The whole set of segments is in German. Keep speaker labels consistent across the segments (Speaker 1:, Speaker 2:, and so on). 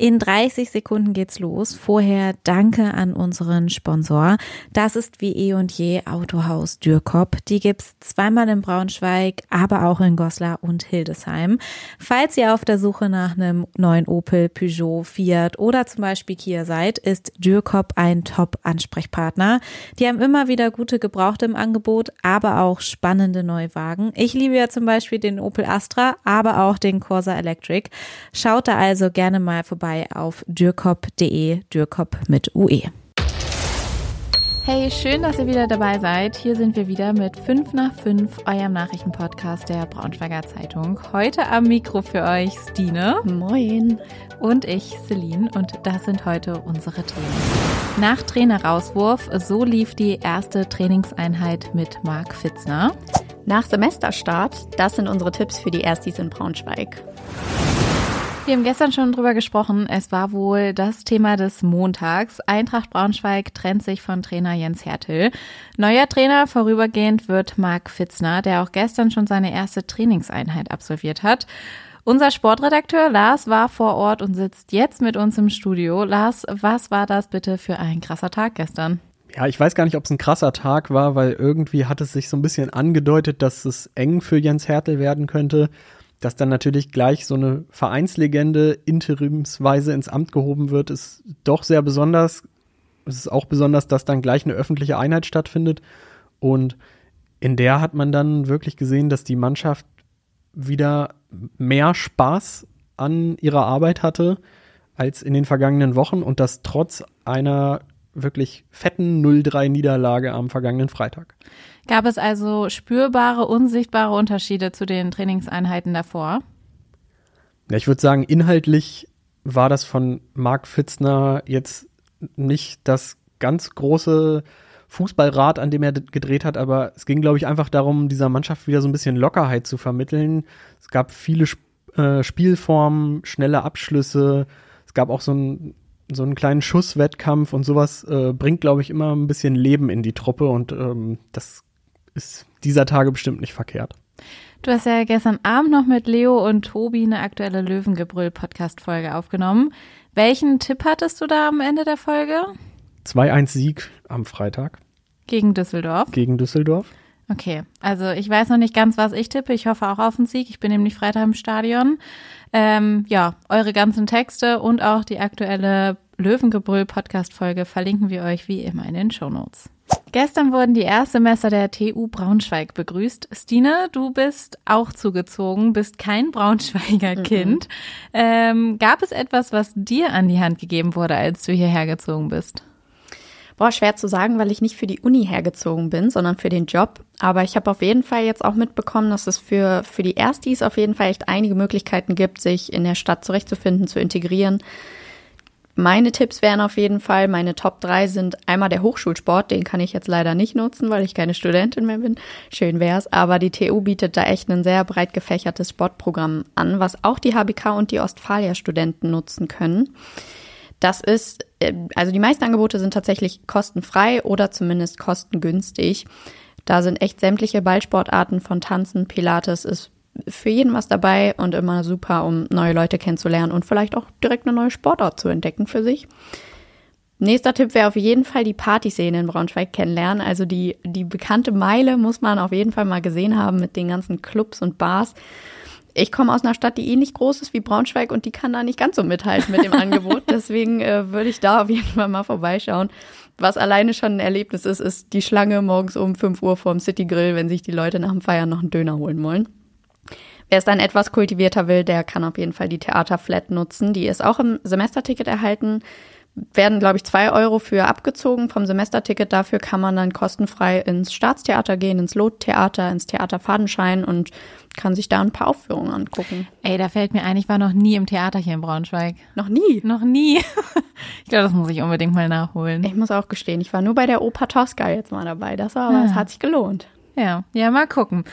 Speaker 1: In 30 Sekunden geht's los. Vorher danke an unseren Sponsor. Das ist wie eh und je Autohaus Dürkop. Die gibt's zweimal in Braunschweig, aber auch in Goslar und Hildesheim. Falls ihr auf der Suche nach einem neuen Opel, Peugeot, Fiat oder zum Beispiel Kia seid, ist Dürkop ein Top-Ansprechpartner. Die haben immer wieder gute Gebrauchte im Angebot, aber auch spannende Neuwagen. Ich liebe ja zum Beispiel den Opel Astra, aber auch den Corsa Electric. Schaut da also gerne mal vorbei vorbei auf dürkop.de, Dürkop mit UE. Hey, schön, dass ihr wieder dabei seid. Hier sind wir wieder mit 5 nach 5, eurem Nachrichtenpodcast der Braunschweiger Zeitung. Heute am Mikro für euch Stine.
Speaker 2: Moin.
Speaker 1: Und ich, Celine. Und das sind heute unsere Themen. Nach Trainerauswurf, so lief die erste Trainingseinheit mit Marc Fitzner.
Speaker 2: Nach Semesterstart, das sind unsere Tipps für die Erstis in Braunschweig.
Speaker 1: Wir haben gestern schon drüber gesprochen. Es war wohl das Thema des Montags. Eintracht Braunschweig trennt sich von Trainer Jens Hertel. Neuer Trainer vorübergehend wird Marc Fitzner, der auch gestern schon seine erste Trainingseinheit absolviert hat. Unser Sportredakteur Lars war vor Ort und sitzt jetzt mit uns im Studio. Lars, was war das bitte für ein krasser Tag gestern?
Speaker 3: Ja, ich weiß gar nicht, ob es ein krasser Tag war, weil irgendwie hat es sich so ein bisschen angedeutet, dass es eng für Jens Hertel werden könnte dass dann natürlich gleich so eine Vereinslegende interimsweise ins Amt gehoben wird, ist doch sehr besonders. Es ist auch besonders, dass dann gleich eine öffentliche Einheit stattfindet. Und in der hat man dann wirklich gesehen, dass die Mannschaft wieder mehr Spaß an ihrer Arbeit hatte als in den vergangenen Wochen und das trotz einer wirklich fetten 0-3-Niederlage am vergangenen Freitag.
Speaker 1: Gab es also spürbare, unsichtbare Unterschiede zu den Trainingseinheiten davor?
Speaker 3: Ja, ich würde sagen, inhaltlich war das von Marc Fitzner jetzt nicht das ganz große Fußballrad, an dem er gedreht hat, aber es ging, glaube ich, einfach darum, dieser Mannschaft wieder so ein bisschen Lockerheit zu vermitteln. Es gab viele äh, Spielformen, schnelle Abschlüsse. Es gab auch so ein so einen kleinen Schusswettkampf und sowas äh, bringt, glaube ich, immer ein bisschen Leben in die Truppe und ähm, das ist dieser Tage bestimmt nicht verkehrt.
Speaker 1: Du hast ja gestern Abend noch mit Leo und Tobi eine aktuelle Löwengebrüll-Podcast-Folge aufgenommen. Welchen Tipp hattest du da am Ende der Folge?
Speaker 3: 2-1-Sieg am Freitag.
Speaker 1: Gegen Düsseldorf?
Speaker 3: Gegen Düsseldorf.
Speaker 1: Okay, also ich weiß noch nicht ganz, was ich tippe. Ich hoffe auch auf einen Sieg. Ich bin nämlich Freitag im Stadion. Ähm, ja, eure ganzen Texte und auch die aktuelle Löwengebrüll-Podcast-Folge verlinken wir euch wie immer in den Show Notes. Gestern wurden die Erstsemester der TU Braunschweig begrüßt. Stine, du bist auch zugezogen, bist kein Braunschweiger mhm. Kind. Ähm, gab es etwas, was dir an die Hand gegeben wurde, als du hierher gezogen bist?
Speaker 2: Boah, schwer zu sagen, weil ich nicht für die Uni hergezogen bin, sondern für den Job. Aber ich habe auf jeden Fall jetzt auch mitbekommen, dass es für, für die Erstis auf jeden Fall echt einige Möglichkeiten gibt, sich in der Stadt zurechtzufinden, zu integrieren. Meine Tipps wären auf jeden Fall, meine Top 3 sind einmal der Hochschulsport, den kann ich jetzt leider nicht nutzen, weil ich keine Studentin mehr bin. Schön wär's, aber die TU bietet da echt ein sehr breit gefächertes Sportprogramm an, was auch die HBK und die Ostfalia-Studenten nutzen können. Das ist, äh, also die meisten Angebote sind tatsächlich kostenfrei oder zumindest kostengünstig. Da sind echt sämtliche Ballsportarten von Tanzen, Pilates ist für jeden was dabei und immer super, um neue Leute kennenzulernen und vielleicht auch direkt eine neue Sportart zu entdecken für sich. Nächster Tipp wäre auf jeden Fall die Partyszene in Braunschweig kennenlernen. Also die, die bekannte Meile muss man auf jeden Fall mal gesehen haben mit den ganzen Clubs und Bars ich komme aus einer Stadt, die ähnlich groß ist wie Braunschweig und die kann da nicht ganz so mithalten mit dem Angebot. Deswegen äh, würde ich da auf jeden Fall mal vorbeischauen. Was alleine schon ein Erlebnis ist, ist die Schlange morgens um 5 Uhr vorm City Grill, wenn sich die Leute nach dem Feiern noch einen Döner holen wollen. Wer es dann etwas kultivierter will, der kann auf jeden Fall die Theaterflat nutzen. Die ist auch im Semesterticket erhalten werden, glaube ich, zwei Euro für abgezogen vom Semesterticket. Dafür kann man dann kostenfrei ins Staatstheater gehen, ins Lottheater, ins Theater Fadenschein und kann sich da ein paar Aufführungen angucken.
Speaker 1: Ey, da fällt mir ein, ich war noch nie im Theater hier in Braunschweig.
Speaker 2: Noch nie?
Speaker 1: Noch nie. ich glaube, das muss ich unbedingt mal nachholen.
Speaker 2: Ich muss auch gestehen, ich war nur bei der Oper Tosca jetzt mal dabei. Das war aber, es hat sich gelohnt.
Speaker 1: Ja, ja, mal gucken.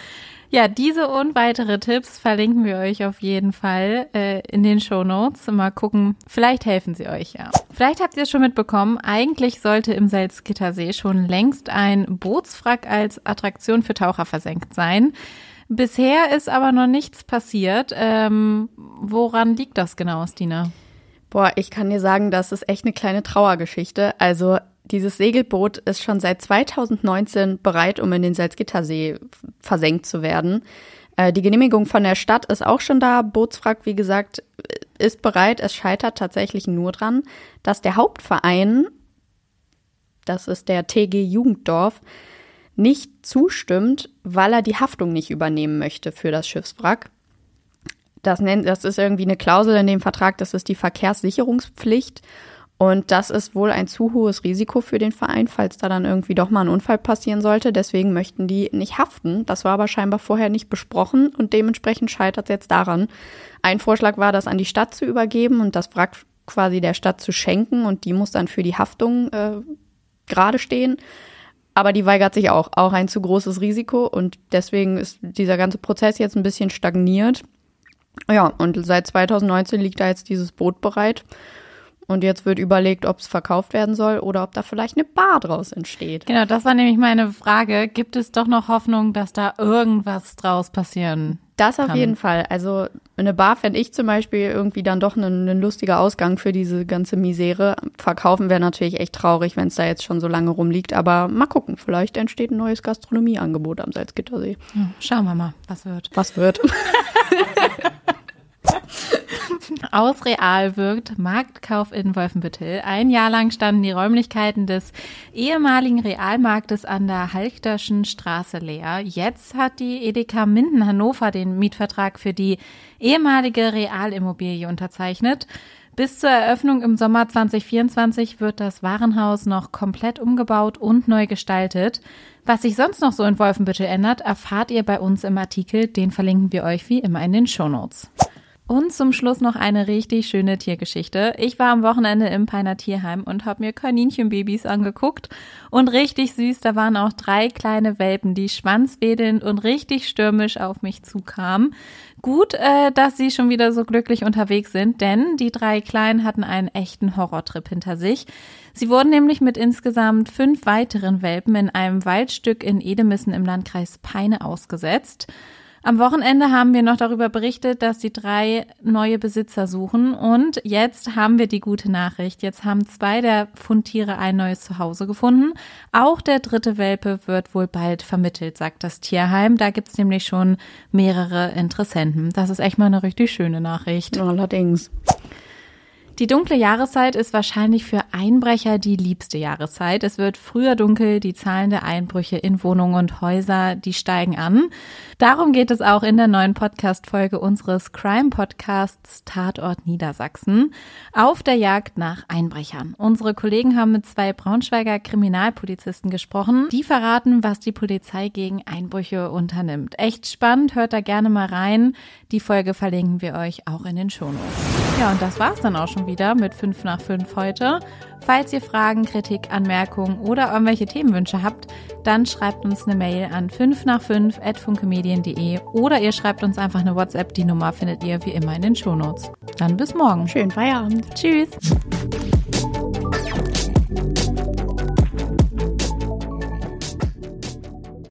Speaker 1: Ja, diese und weitere Tipps verlinken wir euch auf jeden Fall äh, in den Show Notes. Mal gucken, vielleicht helfen sie euch ja. Vielleicht habt ihr es schon mitbekommen, eigentlich sollte im Salzgittersee schon längst ein Bootswrack als Attraktion für Taucher versenkt sein. Bisher ist aber noch nichts passiert. Ähm, woran liegt das genau, Stina?
Speaker 2: Boah, ich kann dir sagen, das ist echt eine kleine Trauergeschichte. Also dieses Segelboot ist schon seit 2019 bereit, um in den Salzgittersee versenkt zu werden. Äh, die Genehmigung von der Stadt ist auch schon da. Bootswrack, wie gesagt, ist bereit. Es scheitert tatsächlich nur dran, dass der Hauptverein, das ist der TG Jugenddorf, nicht zustimmt, weil er die Haftung nicht übernehmen möchte für das Schiffswrack. Das, nennt, das ist irgendwie eine Klausel in dem Vertrag, das ist die Verkehrssicherungspflicht. Und das ist wohl ein zu hohes Risiko für den Verein, falls da dann irgendwie doch mal ein Unfall passieren sollte. Deswegen möchten die nicht haften. Das war aber scheinbar vorher nicht besprochen und dementsprechend scheitert es jetzt daran. Ein Vorschlag war, das an die Stadt zu übergeben und das Wrack quasi der Stadt zu schenken und die muss dann für die Haftung äh, gerade stehen. Aber die weigert sich auch. Auch ein zu großes Risiko und deswegen ist dieser ganze Prozess jetzt ein bisschen stagniert. Ja, und seit 2019 liegt da jetzt dieses Boot bereit. Und jetzt wird überlegt, ob es verkauft werden soll oder ob da vielleicht eine Bar draus entsteht.
Speaker 1: Genau, das war nämlich meine Frage. Gibt es doch noch Hoffnung, dass da irgendwas draus passieren
Speaker 2: Das auf
Speaker 1: kann?
Speaker 2: jeden Fall. Also eine Bar fände ich zum Beispiel irgendwie dann doch ein, ein lustiger Ausgang für diese ganze Misere. Verkaufen wäre natürlich echt traurig, wenn es da jetzt schon so lange rumliegt. Aber mal gucken, vielleicht entsteht ein neues Gastronomieangebot am Salzgittersee.
Speaker 1: Ja, schauen wir mal, was wird.
Speaker 2: Was wird?
Speaker 1: Aus Real wirkt Marktkauf in Wolfenbüttel. Ein Jahr lang standen die Räumlichkeiten des ehemaligen Realmarktes an der Halchterschen Straße leer. Jetzt hat die Edeka Minden Hannover den Mietvertrag für die ehemalige Realimmobilie unterzeichnet. Bis zur Eröffnung im Sommer 2024 wird das Warenhaus noch komplett umgebaut und neu gestaltet. Was sich sonst noch so in Wolfenbüttel ändert, erfahrt ihr bei uns im Artikel. Den verlinken wir euch wie immer in den Shownotes. Und zum Schluss noch eine richtig schöne Tiergeschichte. Ich war am Wochenende im Peiner Tierheim und habe mir Kaninchenbabys angeguckt. Und richtig süß, da waren auch drei kleine Welpen, die schwanzwedelnd und richtig stürmisch auf mich zukamen. Gut, äh, dass sie schon wieder so glücklich unterwegs sind, denn die drei Kleinen hatten einen echten Horrortrip hinter sich. Sie wurden nämlich mit insgesamt fünf weiteren Welpen in einem Waldstück in Edemissen im Landkreis Peine ausgesetzt. Am Wochenende haben wir noch darüber berichtet, dass die drei neue Besitzer suchen. Und jetzt haben wir die gute Nachricht. Jetzt haben zwei der Fundtiere ein neues Zuhause gefunden. Auch der dritte Welpe wird wohl bald vermittelt, sagt das Tierheim. Da gibt's nämlich schon mehrere Interessenten. Das ist echt mal eine richtig schöne Nachricht.
Speaker 2: Allerdings.
Speaker 1: Die dunkle Jahreszeit ist wahrscheinlich für Einbrecher die liebste Jahreszeit. Es wird früher dunkel, die Zahlen der Einbrüche in Wohnungen und Häuser, die steigen an. Darum geht es auch in der neuen Podcast-Folge unseres Crime-Podcasts Tatort Niedersachsen. Auf der Jagd nach Einbrechern. Unsere Kollegen haben mit zwei Braunschweiger Kriminalpolizisten gesprochen. Die verraten, was die Polizei gegen Einbrüche unternimmt. Echt spannend, hört da gerne mal rein. Die Folge verlinken wir euch auch in den Shownotes. Ja, und das war's dann auch schon wieder mit 5 nach 5 heute. Falls ihr Fragen, Kritik, Anmerkungen oder irgendwelche Themenwünsche habt, dann schreibt uns eine Mail an 5 nach 5 at funkemedien.de oder ihr schreibt uns einfach eine WhatsApp. Die Nummer findet ihr wie immer in den Shownotes. Dann bis morgen.
Speaker 2: Schönen Feierabend.
Speaker 1: Tschüss.